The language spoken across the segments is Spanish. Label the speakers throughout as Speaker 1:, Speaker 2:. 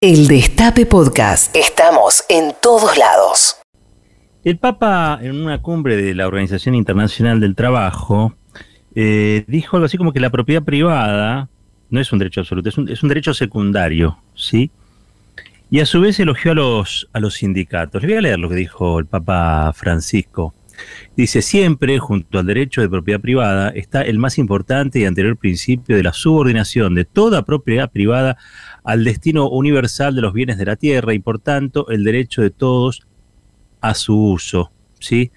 Speaker 1: El Destape Podcast. Estamos en todos lados.
Speaker 2: El Papa, en una cumbre de la Organización Internacional del Trabajo, eh, dijo algo así como que la propiedad privada no es un derecho absoluto, es un, es un derecho secundario, ¿sí? Y a su vez elogió a los, a los sindicatos. Les voy a leer lo que dijo el Papa Francisco. Dice, siempre junto al derecho de propiedad privada está el más importante y anterior principio de la subordinación de toda propiedad privada al destino universal de los bienes de la tierra y por tanto el derecho de todos a su uso. ¿sí?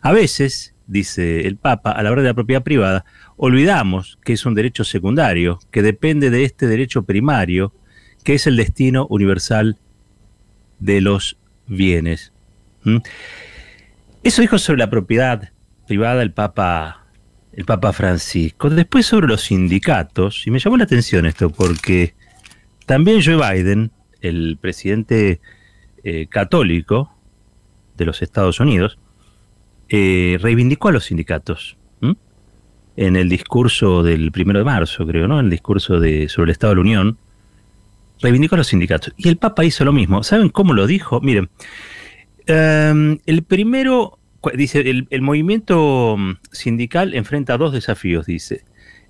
Speaker 2: A veces, dice el Papa, a la hora de la propiedad privada, olvidamos que es un derecho secundario, que depende de este derecho primario, que es el destino universal de los bienes. Eso dijo sobre la propiedad privada el Papa, el Papa Francisco. Después sobre los sindicatos, y me llamó la atención esto porque también Joe Biden, el presidente eh, católico de los Estados Unidos, eh, reivindicó a los sindicatos en el discurso del primero de marzo, creo, ¿no? En el discurso sobre el Estado de la Unión, reivindicó a los sindicatos. Y el Papa hizo lo mismo. ¿Saben cómo lo dijo? Miren, Em, el primero, dice, el, el, movimiento mm, sindical enfrenta dos desafíos, dice.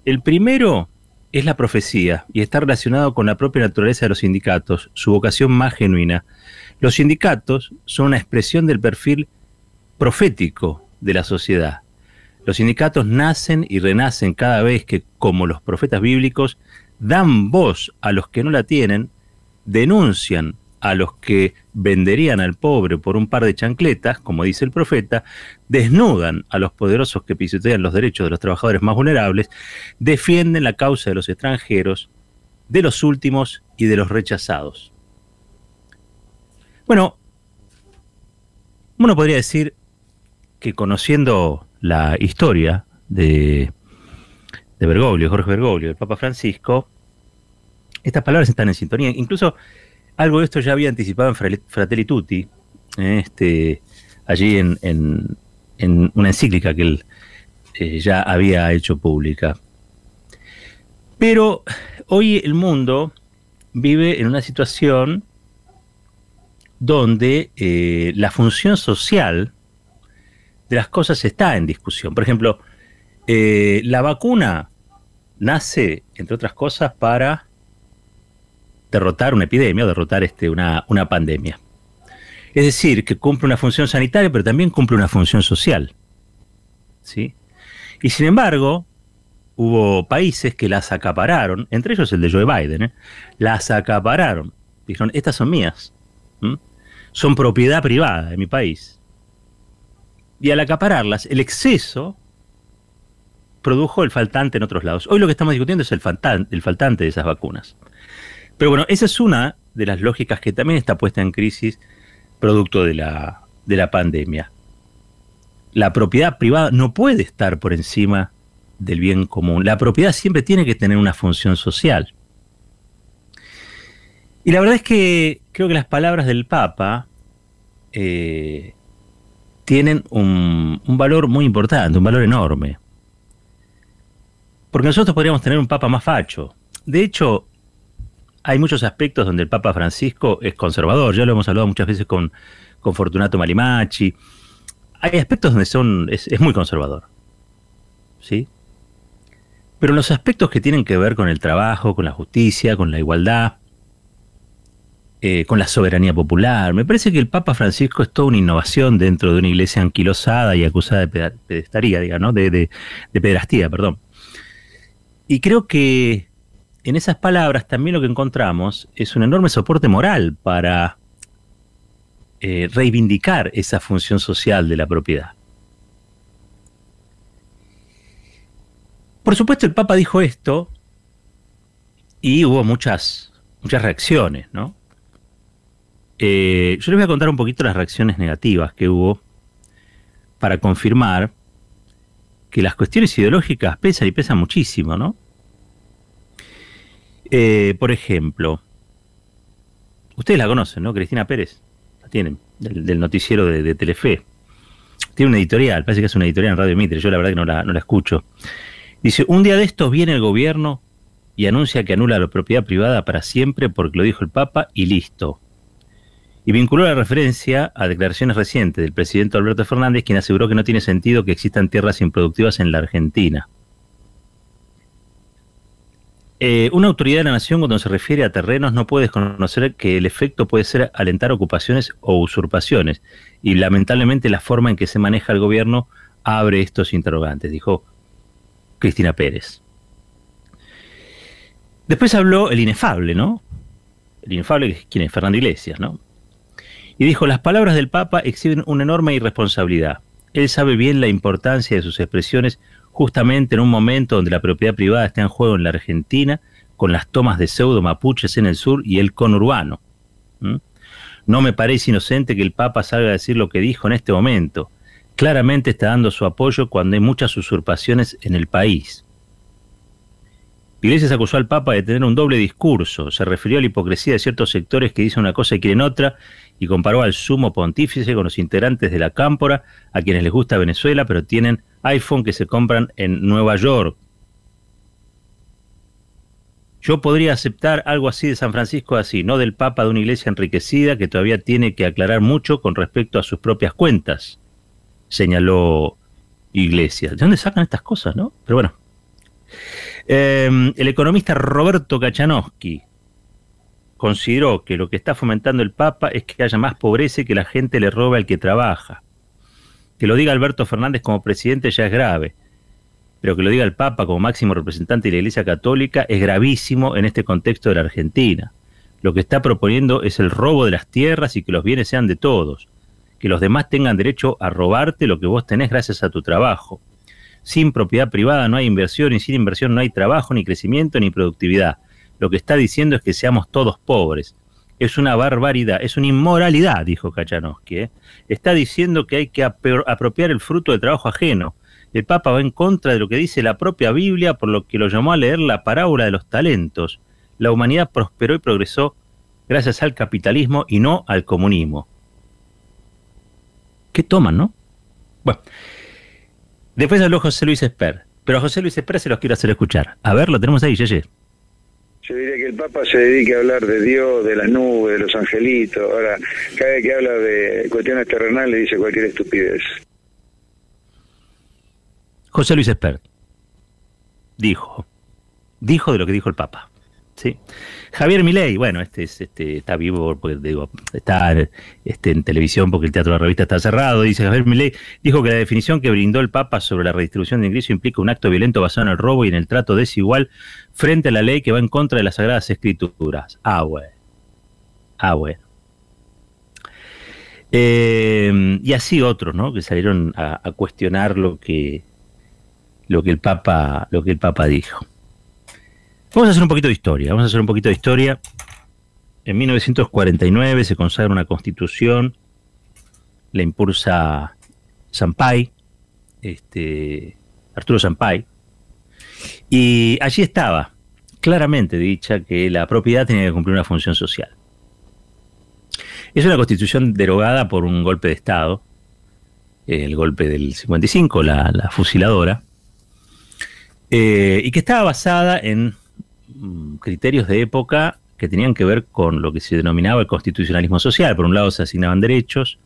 Speaker 2: El primero es la profecía y está relacionado con la propia naturaleza de los sindicatos, su vocación más genuina. Los sindicatos son una expresión del perfil profético de la sociedad. Los sindicatos nacen y renacen cada vez que, como los profetas bíblicos, dan voz a los que no la tienen, denuncian a los que venderían al pobre por un par de chancletas, como dice el profeta, desnudan a los poderosos que pisotean los derechos de los trabajadores más vulnerables, defienden la causa de los extranjeros, de los últimos y de los rechazados. Bueno, uno podría decir que conociendo la historia de, de Bergoglio, Jorge Bergoglio, del Papa Francisco, estas palabras están en sintonía. Incluso algo de esto ya había anticipado en Fratelli Tutti, eh, este, allí en, una encíclica que él eh, ya había hecho pública. Pero hoy el mundo vive en una situación donde eh, la función social de las cosas está en discusión. Por ejemplo, la vacuna nace, entre otras cosas, para derrotar una epidemia o derrotar este, una, una pandemia. Es decir, que cumple una función sanitaria, pero también cumple una función social. ¿sí? Y sin embargo, hubo países que las acapararon, entre ellos el de Joe Biden, ¿eh? las acapararon. Dijeron, estas son mías. Son propiedad privada de mi país. Y al acapararlas, el exceso produjo el faltante en otros lados. Hoy lo que estamos discutiendo es el el faltante de esas vacunas. Pero bueno, esa es una de las lógicas que también está puesta en crisis producto de la, de la pandemia. La propiedad privada no puede estar por encima del bien común. La propiedad siempre tiene que tener una función social. Y la verdad es que creo que las palabras del Papa eh, tienen un, un, valor muy importante, un valor enorme. Porque nosotros podríamos tener un Papa más facho. De hecho, hay muchos aspectos donde el Papa Francisco es conservador, ya lo hemos hablado muchas veces con, con Fortunato Malimachi. Hay aspectos donde son, es, muy conservador. ¿Sí? Pero los aspectos que tienen que ver con el trabajo, con la justicia, con la igualdad, eh, con la soberanía popular, me parece que el Papa Francisco es toda una innovación dentro de una iglesia anquilosada y acusada de pedestaría, digamos, de, de, de perdón. Y creo que en esas palabras también lo que encontramos es un enorme soporte moral para eh, reivindicar esa función social de la propiedad. Por supuesto, el Papa dijo esto y hubo muchas, muchas reacciones, ¿no? Eh, yo les voy a contar un poquito las reacciones negativas que hubo para confirmar que las cuestiones ideológicas pesan y pesan muchísimo, ¿no? Eh, por ejemplo, ustedes la conocen, ¿no? Cristina Pérez, la tienen, del, noticiero de, Telefe. Tiene una editorial, parece que es una editorial en Radio Mitre, yo la verdad que no la, no la escucho. Dice, un día de estos viene el gobierno y anuncia que anula la propiedad privada para siempre porque lo dijo el Papa y listo. Y vinculó la referencia a declaraciones recientes del presidente Alberto Fernández, quien aseguró que no tiene sentido que existan tierras improductivas en la Argentina. Eh, una autoridad de la nación cuando se refiere a terrenos no puede desconocer que el efecto puede ser alentar ocupaciones o usurpaciones. Y lamentablemente la forma en que se maneja el gobierno abre estos interrogantes, dijo Cristina Pérez. Después habló el inefable, ¿no? El inefable, ¿quién es? Fernando Iglesias, ¿no? Y dijo, las palabras del Papa exhiben una enorme irresponsabilidad. Él sabe bien la importancia de sus expresiones justamente en un momento donde la propiedad privada está en juego en la Argentina, con las tomas de pseudo mapuches en el sur y el conurbano. No me parece inocente que el Papa salga a decir lo que dijo en este momento. Claramente está dando su apoyo cuando hay muchas usurpaciones en el país. Iglesias acusó al Papa de tener un doble discurso, se refirió a la hipocresía de ciertos sectores que dicen una cosa y quieren otra, y comparó al sumo pontífice con los integrantes de la cámpora, a quienes les gusta Venezuela, pero tienen iPhone que se compran en Nueva York. Yo podría aceptar algo así de San Francisco así, no del Papa de una iglesia enriquecida que todavía tiene que aclarar mucho con respecto a sus propias cuentas, señaló Iglesias. ¿De dónde sacan estas cosas, no? Pero bueno. Em, el economista Roberto Kachanowski consideró que lo que está fomentando el Papa es que haya más pobreza y que la gente le roba al que trabaja. Que lo diga Alberto Fernández como presidente ya es grave, pero que lo diga el Papa como máximo representante de la Iglesia Católica es gravísimo en este contexto de la Argentina. Lo que está proponiendo es el robo de las tierras y que los bienes sean de todos, que los demás tengan derecho a robarte lo que vos tenés gracias a tu trabajo. Sin propiedad privada no hay inversión y sin inversión no hay trabajo, ni crecimiento, ni productividad. Lo que está diciendo es que seamos todos pobres. Es una barbaridad, es una inmoralidad, dijo Kachanowski. ¿eh? Está diciendo que hay que apropiar el fruto del trabajo ajeno. El Papa va en contra de lo que dice la propia Biblia, por lo que lo llamó a leer la parábola de los talentos. La humanidad prosperó y progresó gracias al capitalismo y no al comunismo. ¿Qué toman, no? Bueno, después habló José Luis Esper, pero a José Luis Esper se los quiero hacer escuchar. A ver, lo tenemos ahí, Yeye.
Speaker 3: Yo diría que el Papa se dedique a hablar de Dios, de las nubes, de los angelitos. Ahora, cada vez que habla de cuestiones terrenales dice cualquier estupidez.
Speaker 2: José Luis Espert dijo, dijo de lo que dijo el Papa. ¿Sí? Javier Milei, bueno, este, es, este está vivo porque digo, está este, en televisión porque el teatro de la revista está cerrado. Dice Javier Milei, dijo que la definición que brindó el Papa sobre la redistribución de ingresos implica un acto violento basado en el robo y en el trato desigual frente a la ley que va en contra de las sagradas escrituras. Ah, bueno. Ah. Eh, y así otros, ¿no? Que salieron a, a cuestionar lo que lo que el Papa lo que el Papa dijo. Vamos a hacer un poquito de historia, vamos a hacer un poquito de historia. En 1949 se consagra una constitución, la impulsa Sampay, este, Arturo Sampay, y allí estaba claramente dicha que la propiedad tenía que cumplir una función social. Es una constitución derogada por un golpe de Estado, el golpe del 55, la, la fusiladora, eh, y que estaba basada en criterios de época que tenían que ver con lo que se denominaba el constitucionalismo social. Por un lado se asignaban derechos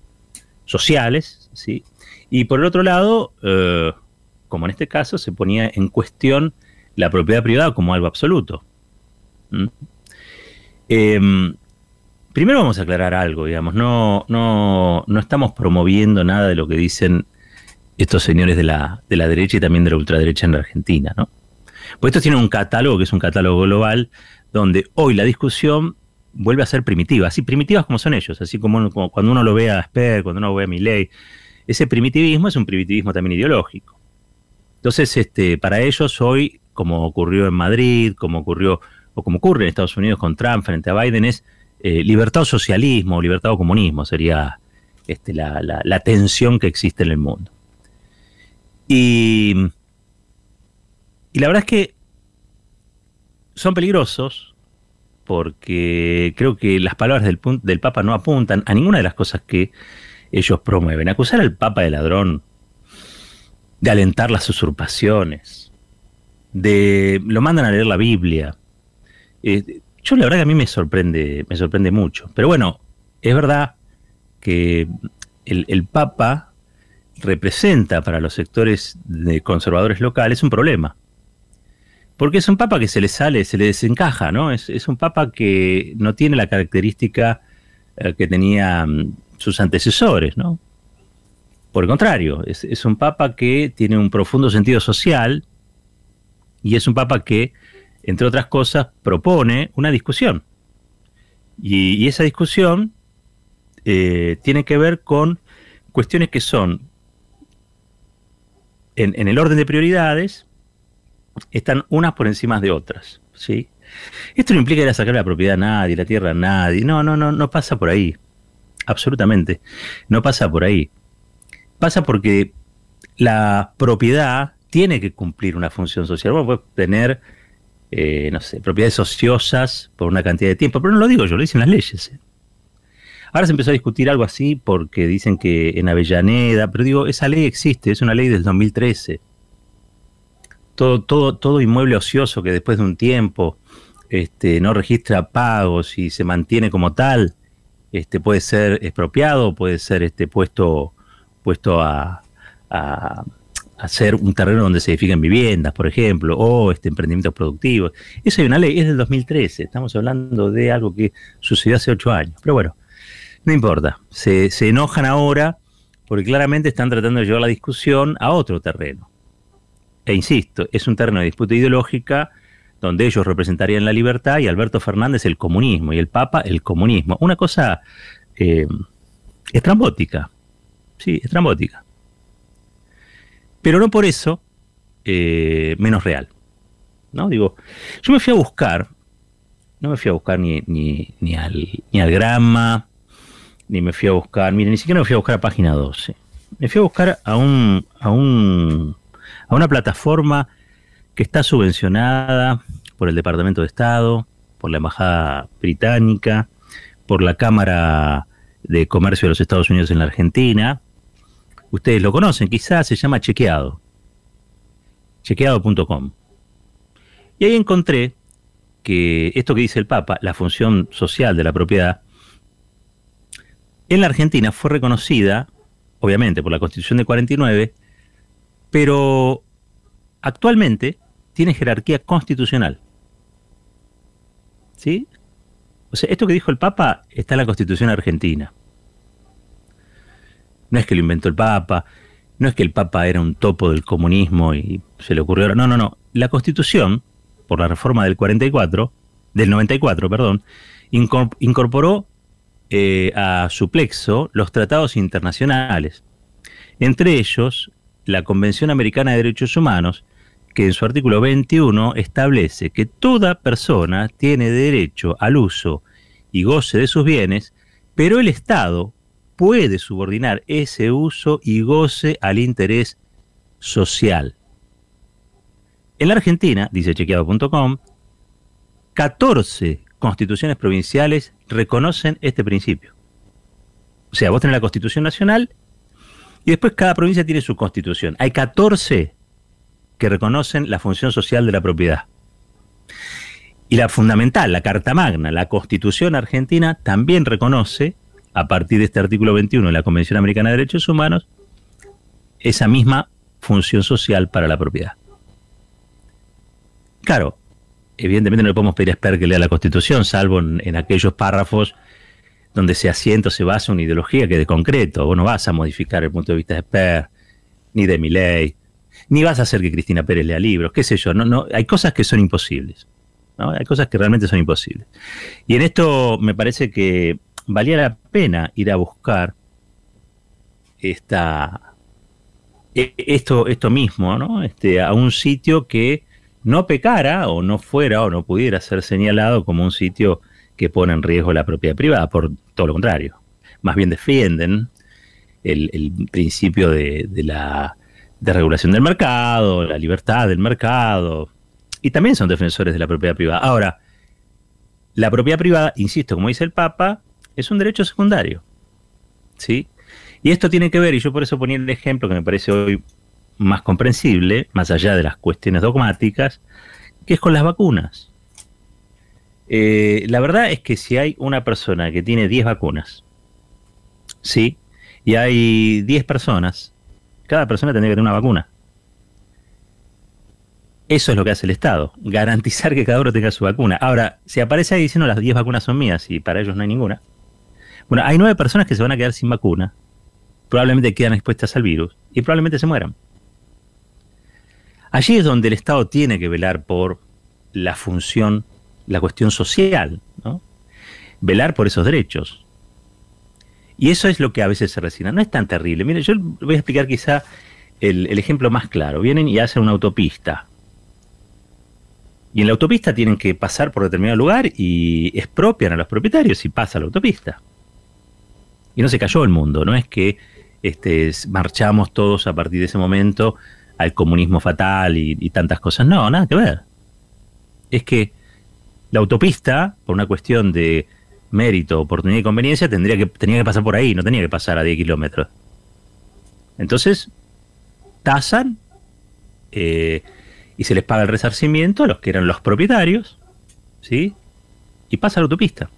Speaker 2: sociales, ¿sí? y por el otro lado, eh, como en este caso, se ponía en cuestión la propiedad privada como algo absoluto. Em, primero vamos a aclarar algo, digamos, no, no, no estamos promoviendo nada de lo que dicen estos señores de la, de la derecha y también de la ultraderecha en la Argentina, ¿no? Pues esto tiene un catálogo que es un catálogo global, donde hoy la discusión vuelve a ser primitiva, así primitivas como son ellos, así como, cuando uno lo ve a Asper, cuando uno ve a Milley, ese primitivismo es un primitivismo también ideológico. Entonces, este, para ellos hoy, como ocurrió en Madrid, como ocurrió o como ocurre en Estados Unidos con Trump frente a Biden, es eh, libertad o socialismo, libertad o comunismo, sería este, la, la tensión que existe en el mundo. Y y la verdad es que son peligrosos porque creo que las palabras del, del Papa no apuntan a ninguna de las cosas que ellos promueven. Acusar al Papa de ladrón, de alentar las usurpaciones, de lo mandan a leer la Biblia, Eh, yo la verdad que a mí me sorprende, me sorprende mucho. Pero bueno, es verdad que el, Papa representa para los sectores de conservadores locales un problema. Porque es un papa que se le sale, se le desencaja, ¿no? Es, es un papa que no tiene la característica eh, que tenían sus antecesores, ¿no? Por el contrario, es, un papa que tiene un profundo sentido social y es un papa que, entre otras cosas, propone una discusión. Y, esa discusión eh, tiene que ver con cuestiones que son, en, en, el orden de prioridades, están unas por encima de otras. ¿sí? Esto no implica ir a sacar la propiedad a nadie, la tierra a nadie. No, no, no, no pasa por ahí. Absolutamente. No pasa por ahí. Pasa porque la propiedad tiene que cumplir una función social. Vos puedes tener, eh, propiedades ociosas por una cantidad de tiempo, pero no lo digo yo, lo dicen las leyes. ¿eh? Ahora se empezó a discutir algo así porque dicen que en Avellaneda, pero digo, esa ley existe, es una ley del 2013. Todo, todo, todo inmueble ocioso que después de un tiempo este, no registra pagos y se mantiene como tal, este, puede ser expropiado, puede ser este, puesto, puesto a, a, ser un terreno donde se edifican viviendas, por ejemplo, o este, emprendimientos productivos. Esa hay una ley, es del 2013, estamos hablando de algo que sucedió hace ocho años. Pero bueno, no importa, se, se enojan ahora porque claramente están tratando de llevar la discusión a otro terreno. E insisto, es un terreno de disputa ideológica donde ellos representarían la libertad y Alberto Fernández el comunismo y el Papa el comunismo. Una cosa eh, estrambótica, sí, estrambótica. Pero no por eso eh, menos real. ¿no? Digo, yo me fui a buscar, no me fui a buscar ni, ni, ni, al, ni al grama, ni me fui a buscar, mire, ni siquiera me fui a buscar a página 12. Me fui a buscar a un, a un, a una plataforma que está subvencionada por el Departamento de Estado, por la Embajada Británica, por la Cámara de Comercio de los Estados Unidos en la Argentina. Ustedes lo conocen, quizás se llama Chequeado. Chequeado.com. Y ahí encontré que esto que dice el Papa, la función social de la propiedad, en la Argentina fue reconocida, obviamente, por la Constitución de 49, pero actualmente tiene jerarquía constitucional. ¿Sí? O sea, esto que dijo el Papa está en la Constitución argentina. No es que lo inventó el Papa, no es que el Papa era un topo del comunismo y se le ocurrió. No, no, no. La Constitución, por la reforma del 44, del 94, perdón, incorporó eh, a su plexo los tratados internacionales, entre ellos la Convención Americana de Derechos Humanos que en su artículo 21 establece que toda persona tiene derecho al uso y goce de sus bienes, pero el Estado puede subordinar ese uso y goce al interés social. En la Argentina, dice chequeado.com, 14 constituciones provinciales reconocen este principio. O sea, vos tenés la Constitución Nacional y después cada provincia tiene su constitución. Hay 14 que reconocen la función social de la propiedad. Y la fundamental, la Carta Magna, la Constitución argentina, también reconoce, a partir de este artículo 21 de la Convención Americana de Derechos Humanos, esa misma función social para la propiedad. Claro, evidentemente no le podemos pedir a Esper que lea la Constitución, salvo en, aquellos párrafos donde se asienta o se basa una ideología que de concreto. Vos no vas a modificar el punto de vista de Esper, ni de mi ley, ni vas a hacer que Cristina Pérez lea libros, qué sé yo, no, no, hay cosas que son imposibles, hay cosas que realmente son imposibles. Y en esto me parece que valía la pena ir a buscar esta, e, esto, esto mismo. Este, a un sitio que no pecara o no fuera o no pudiera ser señalado como un sitio que pone en riesgo la propiedad privada, por todo lo contrario. Más bien defienden el, principio de la de regulación del mercado, la libertad del mercado, y también son defensores de la propiedad privada. Ahora, la propiedad privada, insisto, como dice el Papa, es un derecho secundario. ¿Sí? Y esto tiene que ver, y yo por eso ponía el ejemplo que me parece hoy más comprensible, más allá de las cuestiones dogmáticas, que es con las vacunas. Eh, la verdad es que si hay una persona que tiene 10 vacunas, sí, y hay 10 personas, cada persona tendría que tener una vacuna. Eso es lo que hace el Estado, garantizar que cada uno tenga su vacuna. Ahora, si aparece ahí diciendo las 10 vacunas son mías y para ellos no hay ninguna. Bueno, hay 9 personas que se van a quedar sin vacuna, probablemente quedan expuestas al virus y probablemente se mueran. Allí es donde el Estado tiene que velar por la función, la cuestión social, ¿no? Velar por esos derechos. Y eso es lo que a veces se resigna. No es tan terrible. Mire, yo voy a explicar quizá el, ejemplo más claro. Vienen y hacen una autopista y en la autopista tienen que pasar por determinado lugar y expropian a los propietarios y pasa la autopista. Y no se cayó el mundo, no es que este, marchamos todos a partir de ese momento al comunismo fatal y, tantas cosas. No, nada que ver. Es que la autopista, por una cuestión de mérito, oportunidad y conveniencia, tendría que, tenía que pasar por ahí, no tenía que pasar a 10 kilómetros. Entonces, tasan eh, y se les paga el resarcimiento a los que eran los propietarios, ¿sí? Y pasa la autopista.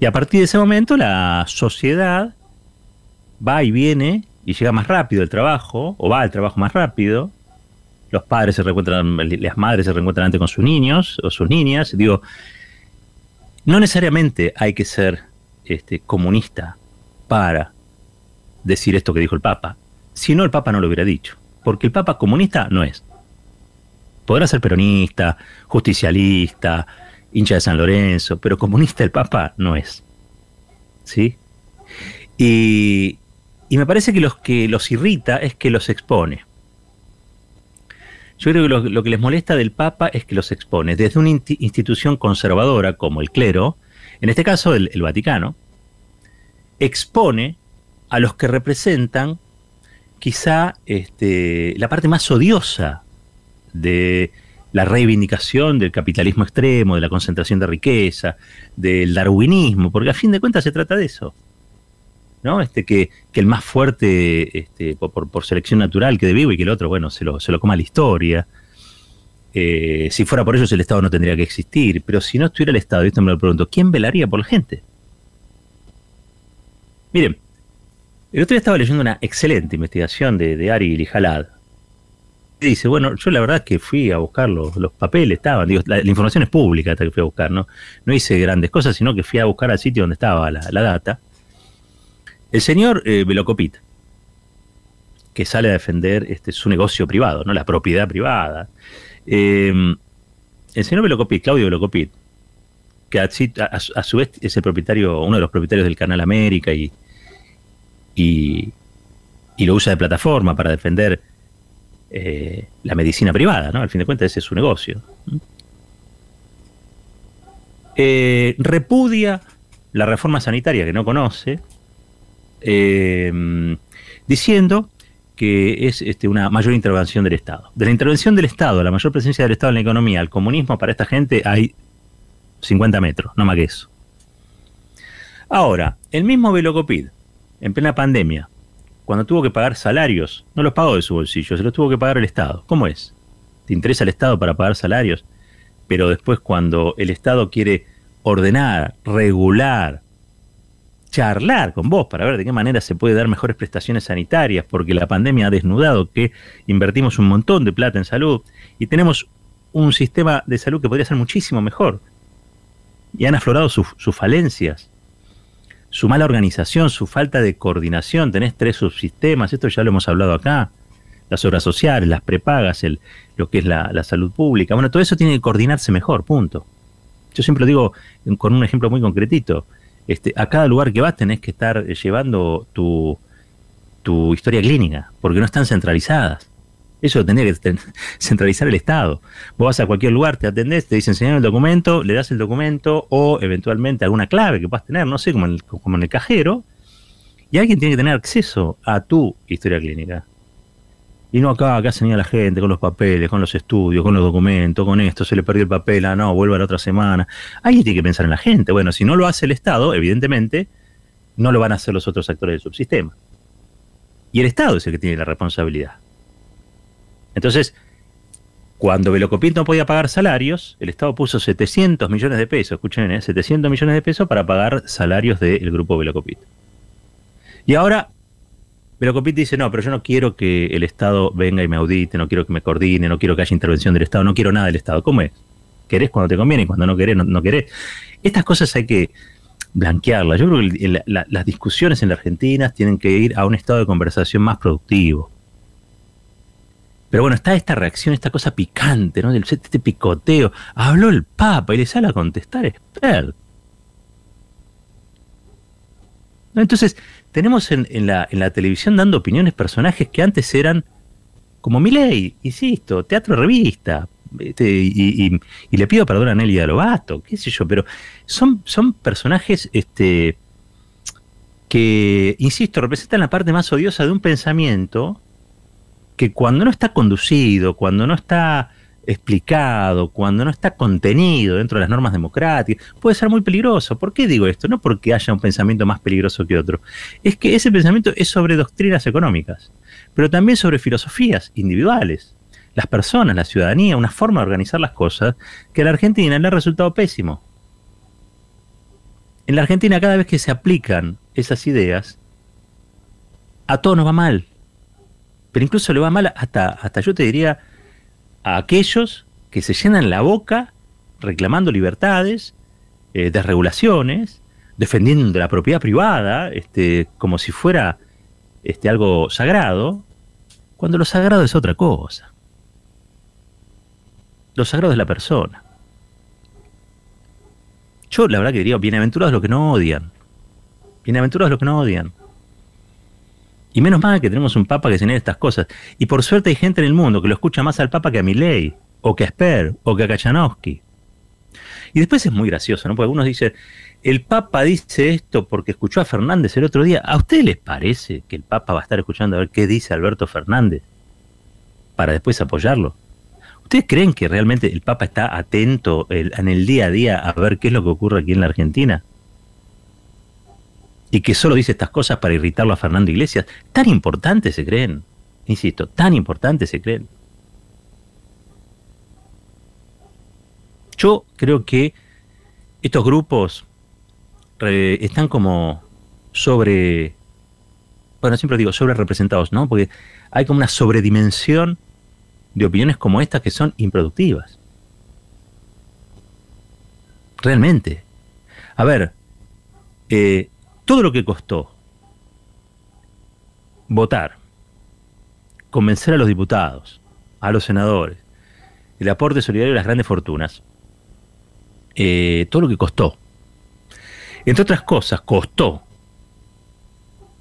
Speaker 2: Y a partir de ese momento la sociedad va y viene y llega más rápido el trabajo, o va al trabajo más rápido. Los padres se reencuentran, las madres se reencuentran antes con sus niños o sus niñas. Digo, no necesariamente hay que ser este, comunista para decir esto que dijo el Papa. Si no, el Papa no lo hubiera dicho. Porque el Papa comunista no es. Podrá ser peronista, justicialista, hincha de San Lorenzo, pero comunista el Papa no es. ¿Sí? Y, me parece que los que los irrita es que los expone. Yo creo que lo, que les molesta del Papa es que los expone desde una institución conservadora como el clero, en este caso el, Vaticano, expone a los que representan quizá este, la parte más odiosa de la reivindicación del capitalismo extremo, de la concentración de riqueza, del darwinismo, porque a fin de cuentas se trata de eso. ¿No? Este, que, el más fuerte este, por, selección natural quede vivo y que el otro, bueno, se lo, se lo coma la historia. Eh, si fuera por ellos el Estado no tendría que existir, pero si no estuviera el Estado, y esto me lo pregunto, ¿quién velaría por la gente? Miren, el otro día estaba leyendo una excelente investigación de, de Ari Lijalad, dice, bueno, yo la verdad que fui a buscar los, papeles, estaban, digo, la, información es pública hasta que fui a buscar, ¿no? No hice grandes cosas, sino que fui a buscar al sitio donde estaba la, data. El señor eh, Velocopit, que sale a defender este, su negocio privado, ¿no? La propiedad privada. Em, el señor Velocopit, Claudio Velocopit, que a, su vez es el propietario, uno de los propietarios del Canal América y, y, y lo usa de plataforma para defender eh, la medicina privada, ¿no? Al fin de cuentas ese es su negocio. Eh, repudia la reforma sanitaria que no conoce, eh, diciendo que es este, una mayor intervención del Estado. De la intervención del Estado, la mayor presencia del Estado en la economía, al comunismo, para esta gente hay 50 metros, no más que eso. Ahora, el mismo Velocopid, en plena pandemia, cuando tuvo que pagar salarios, no los pagó de su bolsillo, se los tuvo que pagar el Estado. ¿Cómo es? ¿Te interesa el Estado para pagar salarios? Pero después cuando el Estado quiere ordenar, regular, charlar con vos para ver de qué manera se puede dar mejores prestaciones sanitarias, porque la pandemia ha desnudado que invertimos un montón de plata en salud y tenemos un sistema de salud que podría ser muchísimo mejor. Y han aflorado sus falencias su mala organización, su falta de coordinación, tenés tres subsistemas, esto ya lo hemos hablado acá, las obras sociales, las prepagas, el, lo que es la, salud pública, bueno, todo eso tiene que coordinarse mejor, punto. Yo siempre lo digo con un ejemplo muy concretito, este, a cada lugar que vas tenés que estar llevando tu, historia clínica, porque no están centralizadas. Eso tendría que centralizar el Estado. Vos vas a cualquier lugar, te atendés, te dicen señor el documento, le das el documento o eventualmente alguna clave que puedas tener, no sé, como en el, como en el cajero, y alguien tiene que tener acceso a tu historia clínica. Y no acá, acá se niega la gente con los papeles, con los estudios, con los documentos, con esto, se le perdió el papel, ah, no, vuelve a la otra semana. Alguien tiene que pensar en la gente. Bueno, si no lo hace el Estado, evidentemente, no lo van a hacer los otros actores del subsistema. Y el Estado es el que tiene la responsabilidad. Entonces, Cuando Velocopit no podía pagar salarios, el Estado puso 700 millones de pesos, escuchen, ¿eh? 700 millones de pesos para pagar salarios del grupo Velocopit. Y ahora Velocopit dice, no, pero yo no quiero que el Estado venga y me audite, no quiero que me coordine, no quiero que haya intervención del Estado, no quiero nada del Estado. ¿Cómo es? Querés cuando te conviene y cuando no querés, no, querés. Estas cosas hay que blanquearlas. Yo creo que las discusiones en la Argentina tienen que ir a un estado de conversación más productivo. Pero bueno, está esta reacción, esta cosa picante, ¿no? Este picoteo. Habló el Papa y le sale a contestar experto. Entonces, tenemos en, la, televisión dando opiniones personajes que antes eran como Milei, insisto, teatro revista. Este, y, le pido perdón a Nelly de Lobato, qué sé yo, pero son, son personajes este, que, insisto, representan la parte más odiosa de un pensamiento que cuando no está conducido, cuando no está explicado, cuando no está contenido dentro de las normas democráticas, puede ser muy peligroso. ¿Por qué digo esto? No porque haya un pensamiento más peligroso que otro. Es que ese pensamiento es sobre doctrinas económicas, pero también sobre filosofías individuales. Las personas, la ciudadanía, una forma de organizar las cosas que a la Argentina le ha resultado pésimo. En la Argentina cada vez que se aplican esas ideas, a todos nos va mal pero incluso le va mal hasta, hasta yo te diría, a aquellos que se llenan la boca reclamando libertades, eh, desregulaciones, defendiendo la propiedad privada, este, como si fuera este, algo sagrado, cuando lo sagrado es otra cosa. Lo sagrado es la persona. Yo la verdad que diría, bienaventurados los que no odian. Bienaventurados los que no odian. Y menos mal que tenemos un papa que señala estas cosas. Y por suerte hay gente en el mundo que lo escucha más al papa que a Milley, o que a Sper, o que a Kachanowski. Y después es muy gracioso, ¿no? Porque algunos dicen, el papa dice esto porque escuchó a Fernández el otro día. ¿A ustedes les parece que el papa va a estar escuchando a ver qué dice Alberto Fernández para después apoyarlo? ¿Ustedes creen que realmente el papa está atento en el día a día a ver qué es lo que ocurre aquí en la Argentina? Y que solo dice estas cosas para irritarlo a Fernando Iglesias, tan importantes se creen, insisto, tan importantes se creen. Yo creo que estos grupos están como sobre, bueno, siempre digo sobre representados, ¿no? Porque hay como una sobredimensión de opiniones como estas que son improductivas. Realmente. A ver, eh, todo lo que costó votar, convencer a los diputados, a los senadores, el aporte solidario de las grandes fortunas, eh, todo lo que costó. Entre otras cosas, costó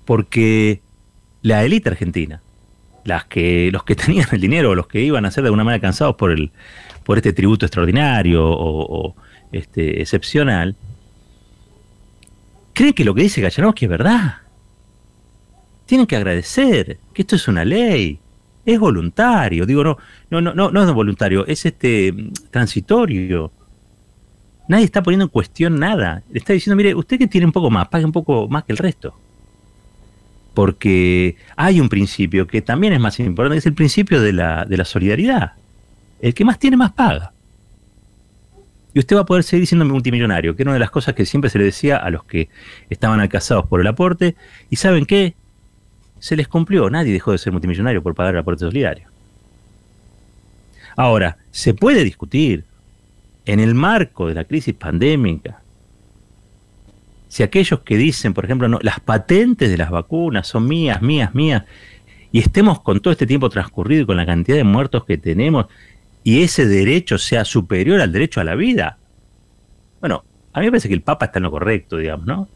Speaker 2: porque la élite argentina, las que, los que tenían el dinero, los que iban a ser de alguna manera cansados por, el, por este tributo extraordinario o, este, excepcional, creen que lo que dice Gallanowski es verdad. Tienen que agradecer que esto es una ley, es voluntario. Digo, no, no, no, no, no es voluntario, es este transitorio. Nadie está poniendo en cuestión nada. Le está diciendo, mire, usted que tiene un poco más, pague un poco más que el resto. Porque hay un principio que también es más importante, es el principio de la, de la solidaridad. El que más tiene, más paga y usted va a poder seguir siendo multimillonario, que era una de las cosas que siempre se le decía a los que estaban alcanzados por el aporte. ¿Y saben qué? Se les cumplió, nadie dejó de ser multimillonario por pagar el aporte solidario. Ahora, se puede discutir en el marco de la crisis pandémica si aquellos que dicen, por ejemplo, no, las patentes de las vacunas son mías, mías, mías, y estemos con todo este tiempo transcurrido y con la cantidad de muertos que tenemos, y ese derecho sea superior al derecho a la vida. Bueno, a mí me parece que el Papa está en lo correcto, digamos, ¿no?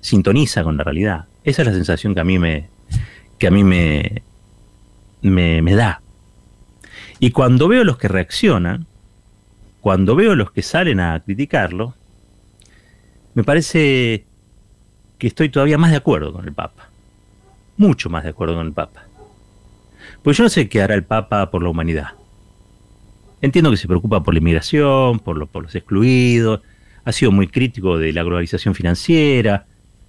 Speaker 2: Sintoniza con la realidad. Esa es la sensación que a mí me, que a mí me, me, me da. Y cuando veo los que reaccionan, cuando veo los que salen a criticarlo, me parece que estoy todavía más de acuerdo con el Papa. Mucho más de acuerdo con el Papa. Pues yo no sé qué hará el Papa por la humanidad. Entiendo que se preocupa por la inmigración, por, los excluidos, ha sido muy crítico de la globalización financiera.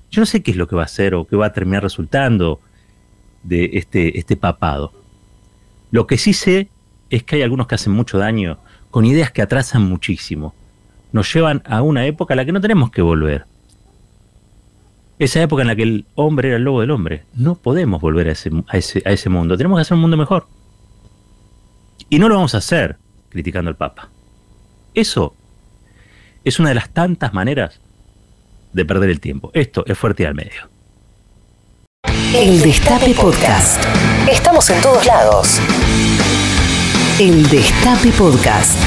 Speaker 2: Yo no sé qué es lo que va a hacer o qué va a terminar resultando de este, este papado. Lo que sí sé es que hay algunos que hacen mucho daño con ideas que atrasan muchísimo. Nos llevan a una época a la que no tenemos que volver. Esa época en la que el hombre era el lobo del hombre. No podemos volver a ese, mundo. Tenemos que hacer un mundo mejor. Y no lo vamos a hacer criticando al Papa. Eso es una de las tantas maneras de perder el tiempo. Esto es fuerte al medio.
Speaker 1: El Destape Podcast. Estamos en todos lados. El Destape Podcast.